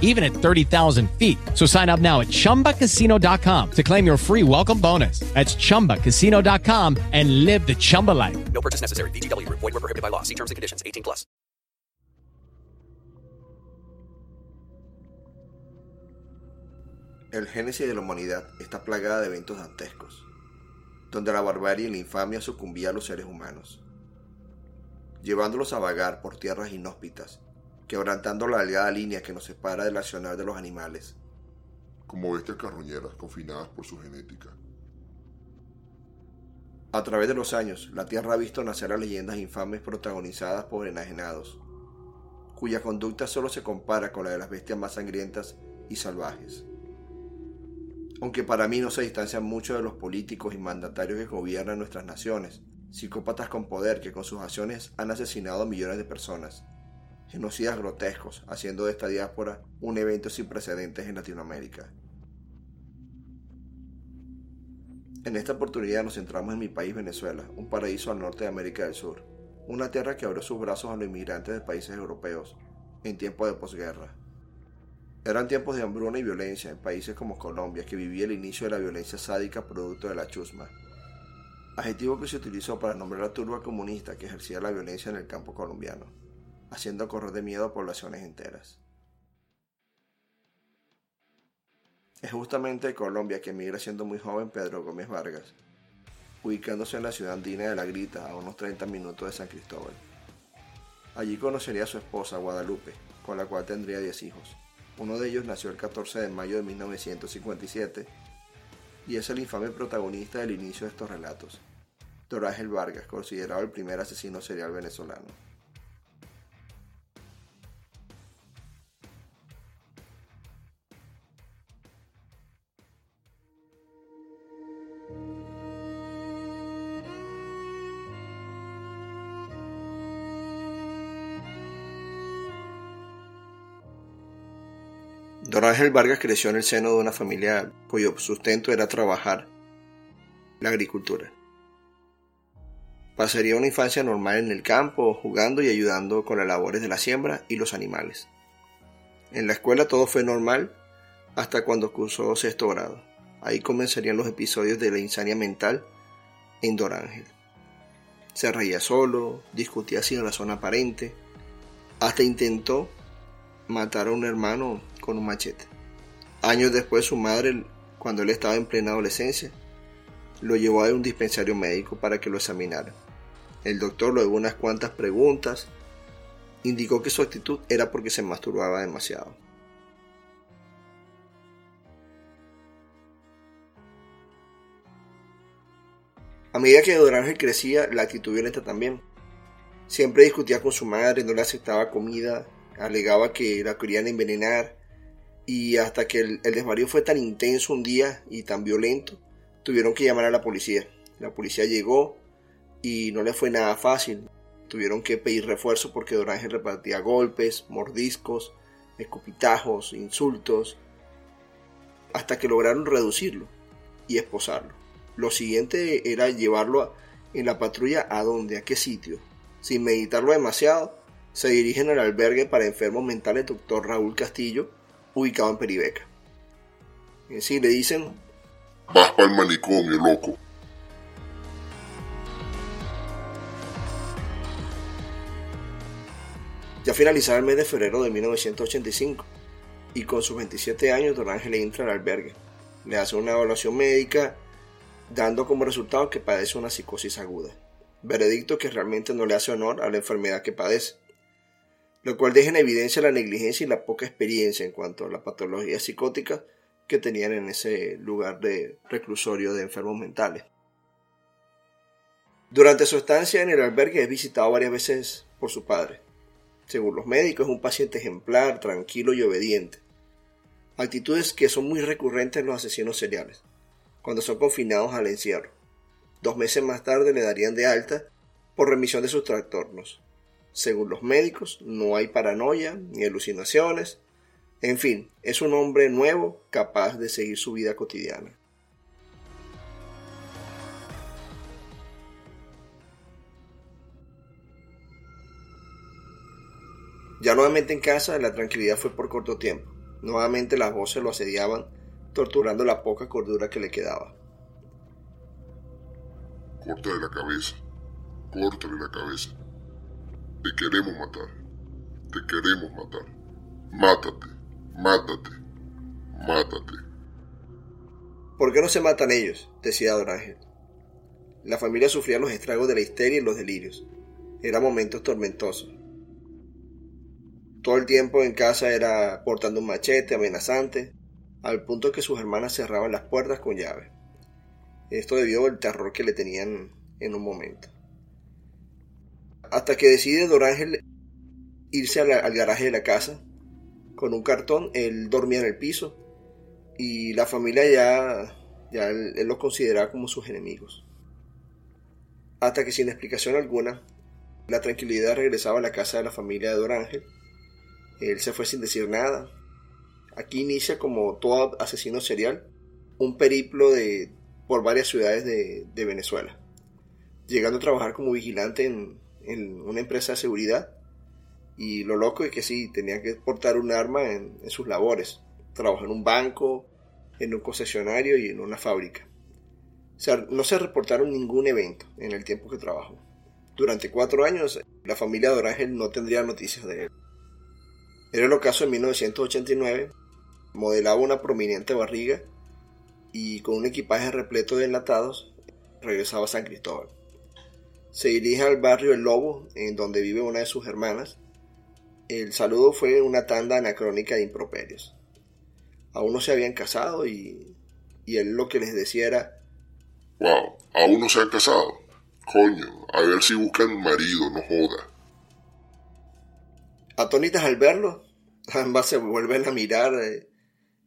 even at 30,000 feet. So sign up now at ChumbaCasino.com to claim your free welcome bonus. That's ChumbaCasino.com and live the Chumba life. No purchase necessary. VGW Group. Void were prohibited by law. See terms and conditions. 18 plus. El génesis de la humanidad está plagada de eventos dantescos, donde la barbarie y la infamia sucumbía a los seres humanos, llevándolos a vagar por tierras inhóspitas, quebrantando la delgada línea que nos separa del accionar de los animales. como bestias carroñeras confinadas por su genética. A través de los años, la Tierra ha visto nacer a leyendas infames protagonizadas por enajenados, cuya conducta solo se compara con la de las bestias más sangrientas y salvajes. Aunque para mí no se distancian mucho de los políticos y mandatarios que gobiernan nuestras naciones, psicópatas con poder que con sus acciones han asesinado a millones de personas, genocidas grotescos, haciendo de esta diáspora un evento sin precedentes en Latinoamérica. En esta oportunidad nos centramos en mi país Venezuela, un paraíso al norte de América del Sur, una tierra que abrió sus brazos a los inmigrantes de países europeos en tiempos de posguerra. Eran tiempos de hambruna y violencia en países como Colombia, que vivía el inicio de la violencia sádica producto de la chusma, adjetivo que se utilizó para nombrar la turba comunista que ejercía la violencia en el campo colombiano, haciendo correr de miedo a poblaciones enteras. Es justamente Colombia que emigra siendo muy joven Pedro Gómez Vargas, ubicándose en la ciudad andina de La Grita, a unos 30 minutos de San Cristóbal. Allí conocería a su esposa Guadalupe, con la cual tendría 10 hijos. Uno de ellos nació el 14 de mayo de 1957 y es el infame protagonista del inicio de estos relatos, Dorángel Vargas, considerado el primer asesino serial venezolano. Ángel Vargas creció en el seno de una familia cuyo sustento era trabajar la agricultura. Pasaría una infancia normal en el campo, jugando y ayudando con las labores de la siembra y los animales. En la escuela todo fue normal hasta cuando cursó sexto grado. Ahí comenzarían los episodios de la insania mental en Don Ángel. Se reía solo, discutía sin razón aparente, hasta intentó matar a un hermano con un machete. Años después su madre, cuando él estaba en plena adolescencia, lo llevó a un dispensario médico para que lo examinara. El doctor, luego de unas cuantas preguntas, indicó que su actitud era porque se masturbaba demasiado. A medida que Don crecía, la actitud violenta también. Siempre discutía con su madre, no le aceptaba comida, alegaba que la querían envenenar y hasta que el, desvarío fue tan intenso un día y tan violento, tuvieron que llamar a la policía. La policía llegó y no le fue nada fácil. Tuvieron que pedir refuerzo porque Don Ángel repartía golpes, mordiscos, escupitajos, insultos, hasta que lograron reducirlo y esposarlo. Lo siguiente era llevarlo a- en la patrulla a dónde, a qué sitio. Sin meditarlo demasiado, se dirigen al albergue para enfermos mentales Dr. Raúl Castillo, ubicado en Peribeca. En sí, le dicen, Vas para el manicomio, loco. ya finalizaba el mes de febrero de 1985, y con sus 27 años Don Ángel entra al albergue. Le hace una evaluación médica, dando como resultado que padece una psicosis aguda. Veredicto que realmente no le hace honor a la enfermedad que padece. Lo cual deja en evidencia la negligencia y la poca experiencia en cuanto a la patología psicótica que tenían en ese lugar de reclusorio de enfermos mentales. Durante su estancia en el albergue es visitado varias veces por su padre. Según los médicos, es un paciente ejemplar, tranquilo y obediente. Actitudes que son muy recurrentes en los asesinos seriales, cuando son confinados al encierro. Dos meses más tarde le darían de alta por remisión de sus trastornos. Según los médicos, no hay paranoia ni alucinaciones. En fin, es un hombre nuevo capaz de seguir su vida cotidiana. Ya nuevamente en casa, la tranquilidad fue por corto tiempo. Nuevamente las voces lo asediaban, torturando la poca cordura que le quedaba. Córtale la cabeza. Córtale la cabeza. Te queremos matar. Te queremos matar. Mátate. Mátate. Mátate. ¿Por qué no se matan ellos? decía Don Ángel. La familia sufría los estragos de la histeria y los delirios. Eran momentos tormentosos. Todo el tiempo en casa era portando un machete amenazante, al punto que sus hermanas cerraban las puertas con llave. Esto debido al terror que le tenían en un momento. Hasta que decide Don Ángel irse al garaje de la casa con un cartón, él dormía en el piso y la familia ya, ya él, los consideraba como sus enemigos. Hasta que sin explicación alguna, la tranquilidad regresaba a la casa de la familia de Don Ángel él se fue sin decir nada. Aquí inicia como todo asesino serial un periplo de, por varias ciudades de, Venezuela, llegando a trabajar como vigilante en, una empresa de seguridad. Y lo loco es que sí, tenía que portar un arma en, en sus labores. Trabajó en un banco, en un concesionario y en una fábrica. O sea, no se reportaron ningún evento en el tiempo que trabajó. Durante cuatro años, la familia de Orángel no tendría noticias de él. Era el ocaso en 1989, modelaba una prominente barriga y con un equipaje repleto de enlatados regresaba a San Cristóbal. Se dirige al barrio El Lobo, en donde vive una de sus hermanas. El saludo fue una tanda anacrónica de improperios. Aún no se habían casado y, y él lo que les decía era... Wow, aún no se han casado. Coño, a ver si buscan marido, no joda. Atónitas al verlo, ambas se vuelven a mirar, eh,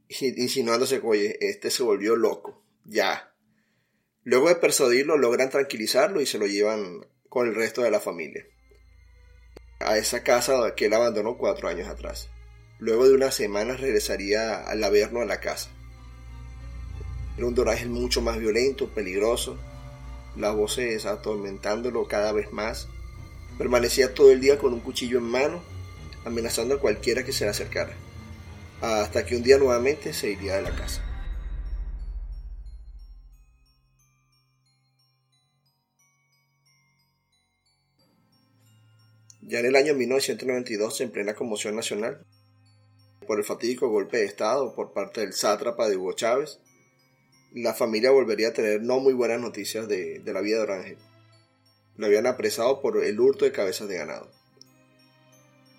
insinuándose que, oye, este se volvió loco, ya. Luego de persuadirlo, logran tranquilizarlo y se lo llevan con el resto de la familia. A esa casa que él abandonó cuatro años atrás. Luego de unas semanas regresaría al Averno a la casa. Era un doraje mucho más violento, peligroso, las voces atormentándolo cada vez más. Permanecía todo el día con un cuchillo en mano amenazando a cualquiera que se le acercara, hasta que un día nuevamente se iría de la casa. Ya en el año 1992, en plena conmoción nacional, por el fatídico golpe de Estado por parte del sátrapa de Hugo Chávez, la familia volvería a tener no muy buenas noticias de, de la vida de Orangel. Lo habían apresado por el hurto de cabezas de ganado.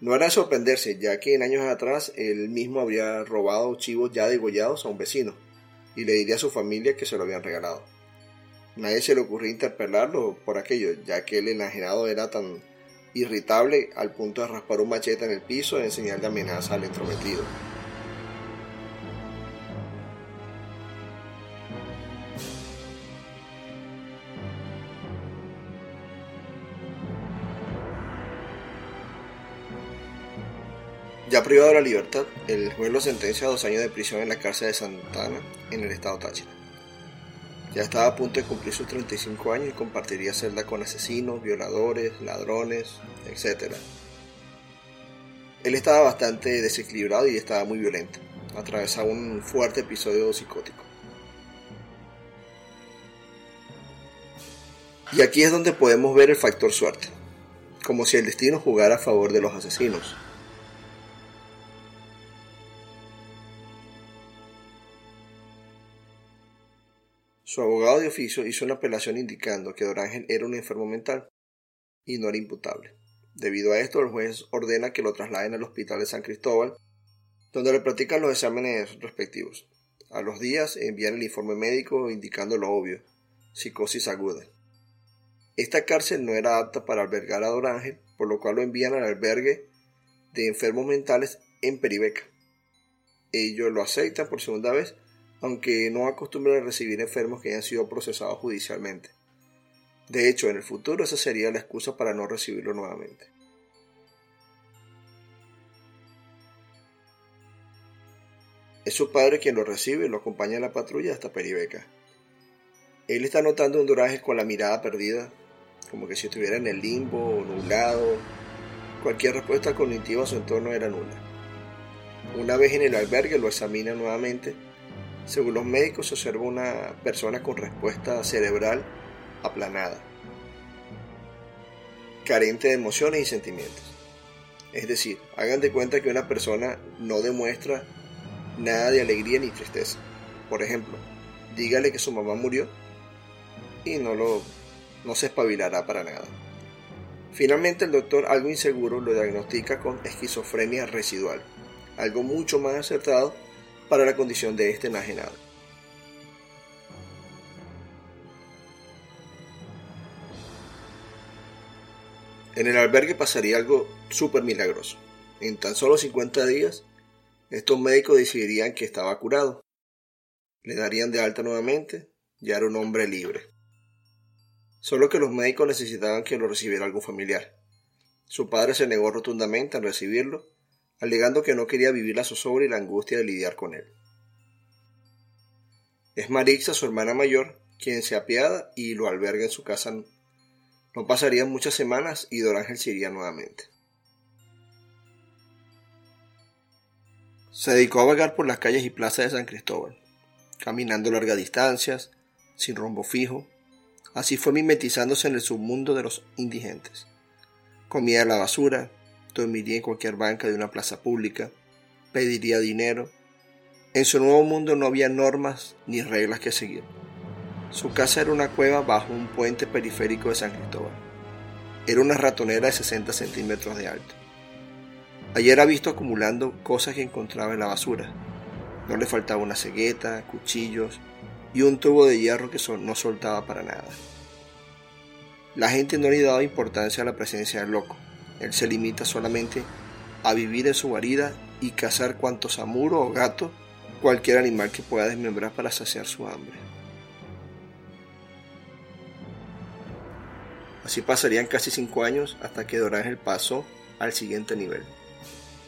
No era de sorprenderse, ya que en años atrás él mismo habría robado chivos ya degollados a un vecino y le diría a su familia que se lo habían regalado. Nadie se le ocurrió interpelarlo por aquello, ya que el enajenado era tan irritable al punto de raspar un machete en el piso en señal de amenaza al entrometido. Ya privado de la libertad, el juez lo sentencia a dos años de prisión en la cárcel de Santana, en el estado Táchira. Ya estaba a punto de cumplir sus 35 años y compartiría celda con asesinos, violadores, ladrones, etc. Él estaba bastante desequilibrado y estaba muy violento. Atravesaba un fuerte episodio psicótico. Y aquí es donde podemos ver el factor suerte, como si el destino jugara a favor de los asesinos. Su abogado de oficio hizo una apelación indicando que Dorángel era un enfermo mental y no era imputable, Debido a esto, el juez ordena que lo trasladen al hospital de San Cristóbal, donde le practican los exámenes respectivos. A los días envían el informe médico indicando lo obvio, psicosis aguda. Esta cárcel no era apta para albergar a Don Ángel, por lo cual lo envían al albergue de enfermos mentales en Peribeca. Ellos lo aceptan por segunda vez, aunque no acostumbran a recibir enfermos que hayan sido procesados judicialmente. De hecho, en el futuro esa sería la excusa para no recibirlo nuevamente. Es su padre quien lo recibe y lo acompaña en la patrulla hasta Peribeca. Él está notando Doraje con la mirada perdida, como que si estuviera en el limbo o nublado. Cualquier respuesta cognitiva a su entorno era nula. Una vez en el albergue lo examina nuevamente. Según los médicos se observa una persona con respuesta cerebral aplanada, carente de emociones y sentimientos. Es decir, hagan de cuenta que una persona no demuestra nada de alegría ni tristeza. Por ejemplo, dígale que su mamá murió y no lo no se espabilará para nada. Finalmente el doctor, algo inseguro, lo diagnostica con esquizofrenia residual, algo mucho más acertado para la condición de este enajenado. En el albergue pasaría algo súper milagroso. En tan solo 50 días, estos médicos decidirían que estaba curado. Le darían de alta nuevamente, ya era un hombre libre. Solo que los médicos necesitaban que lo recibiera algún familiar. Su padre se negó rotundamente a recibirlo, alegando que no quería vivir la zozobra y la angustia de lidiar con él. Es Marixa, su hermana mayor, quien se apiada y lo alberga en su casa no pasarían muchas semanas y Don Ángel se iría nuevamente. Se dedicó a vagar por las calles y plazas de San Cristóbal, caminando largas distancias, sin rumbo fijo. Así fue mimetizándose en el submundo de los indigentes. Comía la basura, dormiría en cualquier banca de una plaza pública, pediría dinero. En su nuevo mundo no había normas ni reglas que seguir. Su casa era una cueva bajo un puente periférico de San Cristóbal. Era una ratonera de 60 centímetros de alto. Allí era visto acumulando cosas que encontraba en la basura. No le faltaba una cegueta, cuchillos y un tubo de hierro que no soltaba para nada. La gente no le daba importancia a la presencia del loco. Él se limita solamente a vivir en su guarida y cazar cuantos amuro o gato, cualquier animal que pueda desmembrar para saciar su hambre. Así pasarían casi cinco años hasta que Don Ángel pasó al siguiente nivel,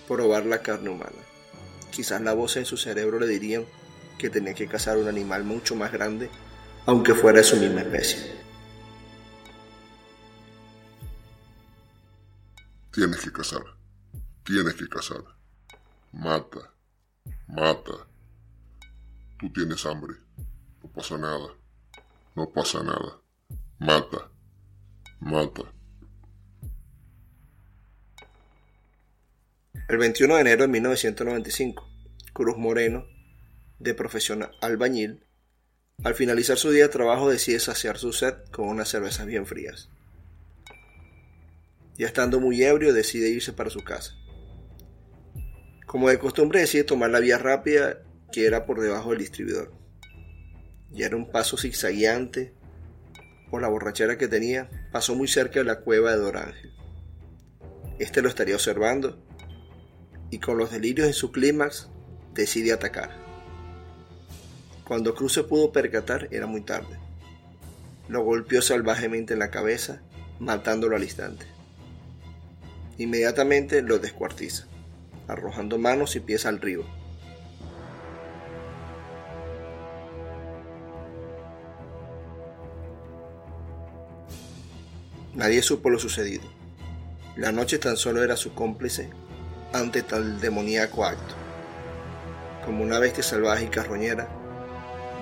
probar la carne humana. Quizás la voz en su cerebro le dirían que tenía que cazar un animal mucho más grande, aunque fuera de su misma especie. Tienes que cazar, tienes que cazar. Mata, mata. Tú tienes hambre, no pasa nada, no pasa nada. Mata, Mata. El 21 de enero de 1995, Cruz Moreno, de profesión albañil, al finalizar su día de trabajo decide saciar su sed con unas cervezas bien frías. Ya estando muy ebrio decide irse para su casa. Como de costumbre decide tomar la vía rápida que era por debajo del distribuidor. Ya era un paso zigzagueante por la borrachera que tenía, pasó muy cerca de la cueva de Dorángel. Este lo estaría observando y con los delirios en su clímax decide atacar. Cuando Cruz se pudo percatar era muy tarde. Lo golpeó salvajemente en la cabeza, matándolo al instante. Inmediatamente lo descuartiza, arrojando manos y pies al río Nadie supo lo sucedido. La noche tan solo era su cómplice ante tal demoníaco acto. Como una bestia salvaje y carroñera,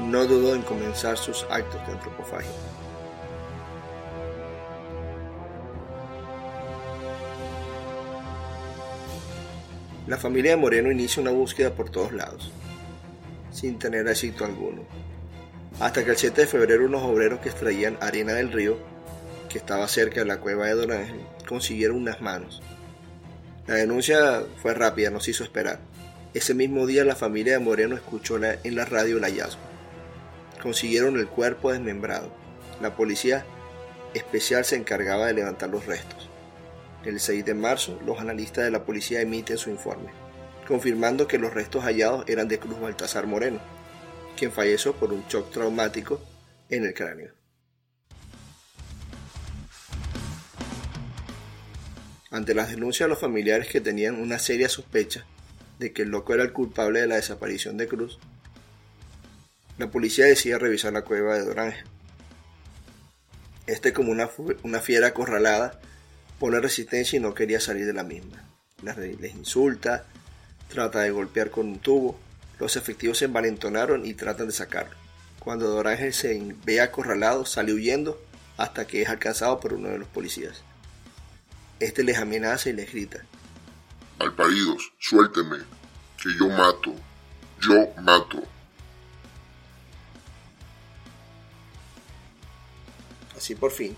no dudó en comenzar sus actos de antropofagia. La familia de Moreno inicia una búsqueda por todos lados, sin tener éxito alguno, hasta que el 7 de febrero unos obreros que extraían arena del río que estaba cerca de la cueva de Don Ángel, consiguieron unas manos. La denuncia fue rápida, no se hizo esperar. Ese mismo día la familia de Moreno escuchó en la radio el hallazgo. Consiguieron el cuerpo desmembrado. La policía especial se encargaba de levantar los restos. El 6 de marzo, los analistas de la policía emiten su informe, confirmando que los restos hallados eran de Cruz Baltasar Moreno, quien falleció por un shock traumático en el cráneo. Ante las denuncias de los familiares que tenían una seria sospecha de que el loco era el culpable de la desaparición de Cruz, la policía decide revisar la cueva de Dorange. Este como una, una fiera acorralada pone resistencia y no quería salir de la misma. Les insulta, trata de golpear con un tubo. Los efectivos se envalentonaron y tratan de sacarlo. Cuando Dorángel se ve acorralado, sale huyendo hasta que es alcanzado por uno de los policías. Este les amenaza y les grita. Alparidos, suélteme, que yo mato, yo mato. Así por fin,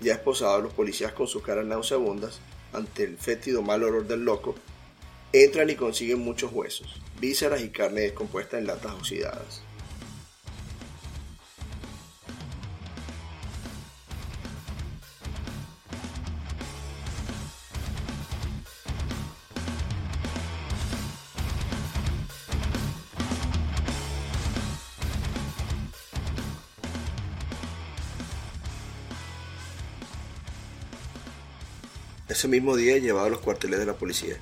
ya esposados los policías con sus caras nauseabundas, ante el fétido mal olor del loco, entran y consiguen muchos huesos, vísceras y carne descompuesta en latas oxidadas. Ese mismo día llevado a los cuarteles de la policía.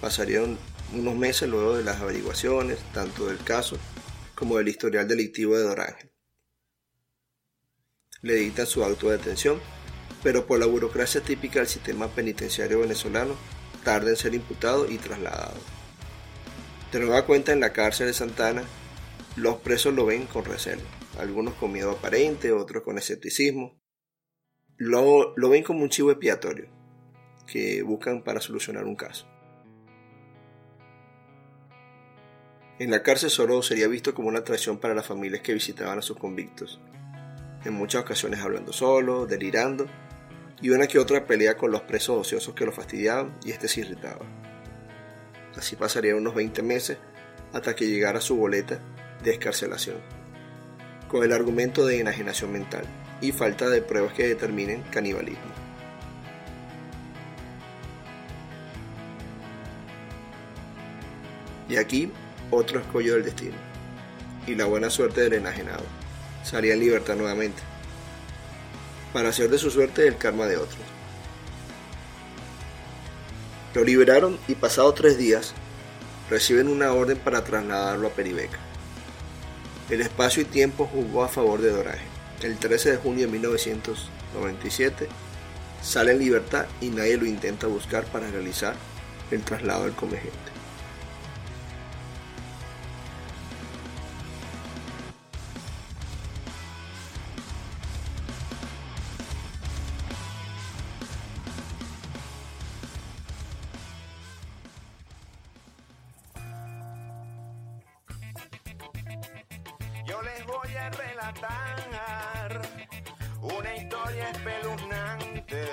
Pasarían unos meses luego de las averiguaciones, tanto del caso como del historial delictivo de Dorángel. Le dictan su auto de detención, pero por la burocracia típica del sistema penitenciario venezolano, tarda en ser imputado y trasladado. De nueva cuenta en la cárcel de Santana, los presos lo ven con recelo, algunos con miedo aparente, otros con escepticismo. Lo, lo ven como un chivo expiatorio, que buscan para solucionar un caso. En la cárcel solo sería visto como una atracción para las familias que visitaban a sus convictos, en muchas ocasiones hablando solo, delirando, y una que otra pelea con los presos ociosos que lo fastidiaban y este se irritaba. Así pasaría unos 20 meses hasta que llegara su boleta de escarcelación, con el argumento de enajenación mental y falta de pruebas que determinen canibalismo. Y aquí otro escollo del destino. Y la buena suerte del enajenado. Salía en libertad nuevamente. Para hacer de su suerte el karma de otros. Lo liberaron y pasados tres días reciben una orden para trasladarlo a Peribeca. El espacio y tiempo jugó a favor de Doraje. El 13 de junio de 1997 sale en libertad y nadie lo intenta buscar para realizar el traslado del comegente. Yo les voy a relatar una historia espeluznante.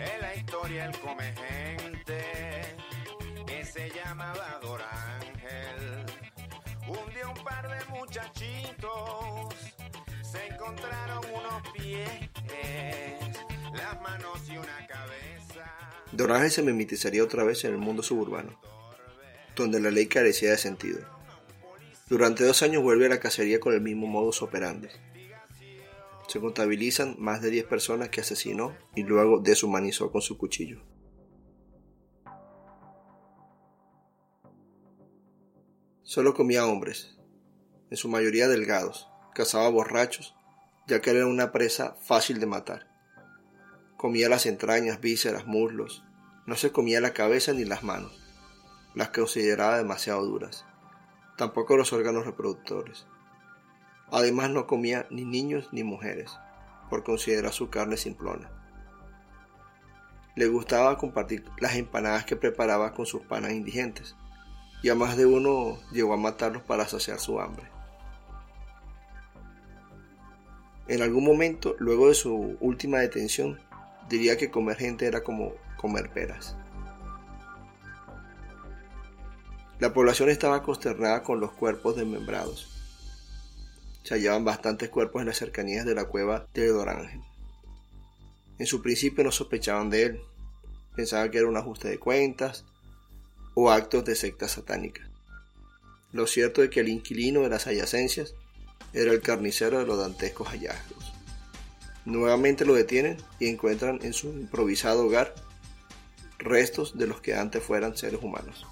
Es la historia del come gente que se llamaba Dorángel. Un día un par de muchachitos se encontraron unos pies, las manos y una cabeza. Dorángel se mimetizaría otra vez en el mundo suburbano, donde la ley carecía de sentido. Durante dos años vuelve a la cacería con el mismo modus operandi. Se contabilizan más de 10 personas que asesinó y luego deshumanizó con su cuchillo. Solo comía hombres, en su mayoría delgados, cazaba borrachos, ya que era una presa fácil de matar. Comía las entrañas, vísceras, muslos, no se comía la cabeza ni las manos, las consideraba demasiado duras tampoco los órganos reproductores. Además no comía ni niños ni mujeres, por considerar su carne simplona. Le gustaba compartir las empanadas que preparaba con sus panas indigentes, y a más de uno llegó a matarlos para saciar su hambre. En algún momento, luego de su última detención, diría que comer gente era como comer peras. La población estaba consternada con los cuerpos desmembrados. Se hallaban bastantes cuerpos en las cercanías de la cueva de Dorángel. En su principio no sospechaban de él, pensaban que era un ajuste de cuentas o actos de secta satánica. Lo cierto es que el inquilino de las adyacencias era el carnicero de los dantescos hallazgos. Nuevamente lo detienen y encuentran en su improvisado hogar restos de los que antes fueran seres humanos.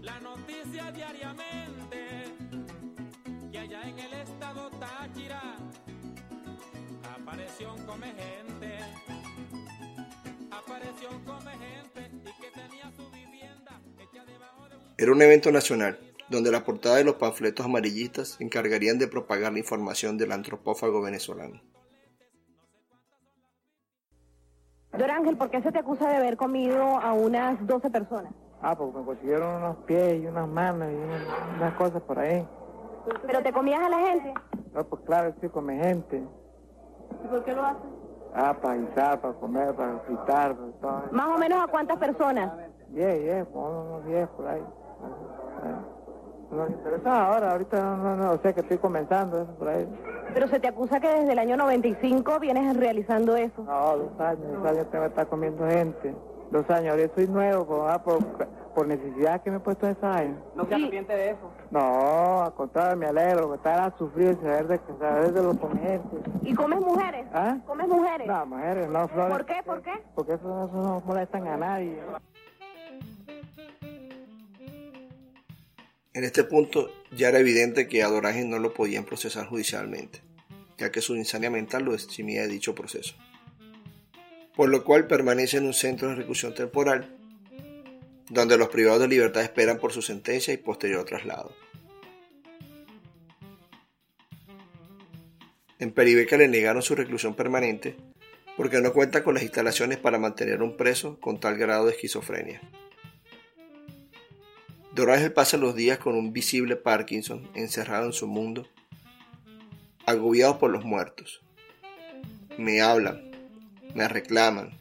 La noticia diariamente, que allá en el estado Táchira apareció un come gente apareció un come gente y que tenía su vivienda hecha debajo de un Era un evento nacional, donde la portada de los panfletos amarillistas se encargarían de propagar la información del antropófago venezolano. Don Ángel, ¿por qué se te acusa de haber comido a unas 12 personas? Ah, porque me consiguieron unos pies y unas manos y unas, unas cosas por ahí. ¿Pero te comías a la gente? No, pues claro, sí, come gente. ¿Y por qué lo haces? Ah, para guisar, para comer, para fritar, para todo. Más o menos a cuántas personas? Diez, diez, unos diez por ahí. Ah, No me interesa ahora, ahorita no, no, no, o sea que estoy comenzando eso por ahí. Pero se te acusa que desde el año 95 vienes realizando eso. No, dos años, dos años tengo que estar comiendo gente. Dos años, ahorita soy nuevo, por, ah, por, por necesidad que me he puesto esos años. ¿No se arrepiente de eso? No, al contrario, me alegro, que estar a sufrir, saber de, saber de los gente. ¿Y comes mujeres? ¿Ah? ¿Comes mujeres? No, mujeres, no, flores. ¿Por qué? ¿Por qué? Porque eso, no- eso no molestan a nadie. En este punto ya era evidente que a no lo podían procesar judicialmente, ya que su insania mental lo eximía de dicho proceso. Por lo cual permanece en un centro de reclusión temporal, donde los privados de libertad esperan por su sentencia y posterior traslado. En Peribeca le negaron su reclusión permanente porque no cuenta con las instalaciones para mantener a un preso con tal grado de esquizofrenia. Dorángel pasa los días con un visible Parkinson encerrado en su mundo, agobiado por los muertos. Me hablan, me reclaman,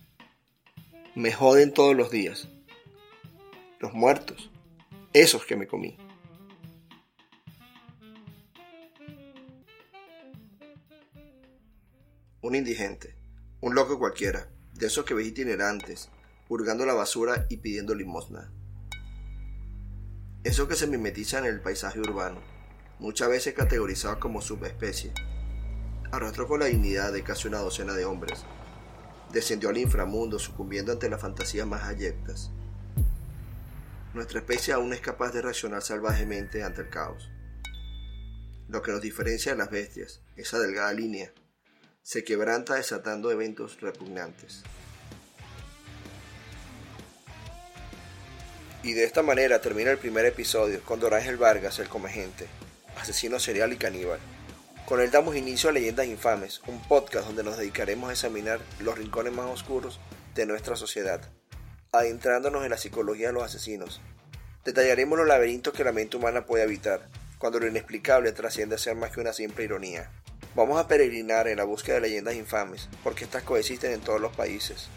me joden todos los días. Los muertos, esos que me comí. Un indigente, un loco cualquiera, de esos que ves itinerantes, hurgando la basura y pidiendo limosna. Esos que se mimetizan en el paisaje urbano, muchas veces categorizados como subespecie. Arrastró con la dignidad de casi una docena de hombres. Descendió al inframundo sucumbiendo ante las fantasías más ayectas. Nuestra especie aún es capaz de reaccionar salvajemente ante el caos. Lo que nos diferencia de las bestias, esa delgada línea, se quebranta desatando eventos repugnantes. Y de esta manera termina el primer episodio con Dorángel Vargas, el comegente, asesino serial y caníbal. Con él damos inicio a Leyendas Infames, un podcast donde nos dedicaremos a examinar los rincones más oscuros de nuestra sociedad, adentrándonos en la psicología de los asesinos. Detallaremos los laberintos que la mente humana puede habitar, cuando lo inexplicable trasciende a ser más que una simple ironía. Vamos a peregrinar en la búsqueda de leyendas infames, porque estas coexisten en todos los países.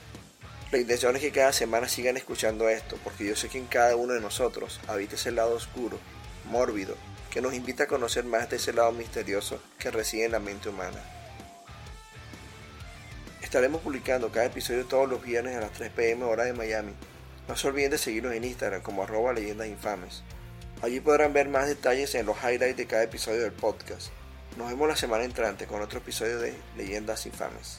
La intención es que cada semana sigan escuchando esto, porque yo sé que en cada uno de nosotros habita ese lado oscuro, mórbido, que nos invita a conocer más de ese lado misterioso que reside en la mente humana. Estaremos publicando cada episodio todos los viernes a las 3 pm hora de Miami. No se olviden de seguirnos en Instagram como arroba leyendas infames. Allí podrán ver más detalles en los highlights de cada episodio del podcast. Nos vemos la semana entrante con otro episodio de Leyendas Infames.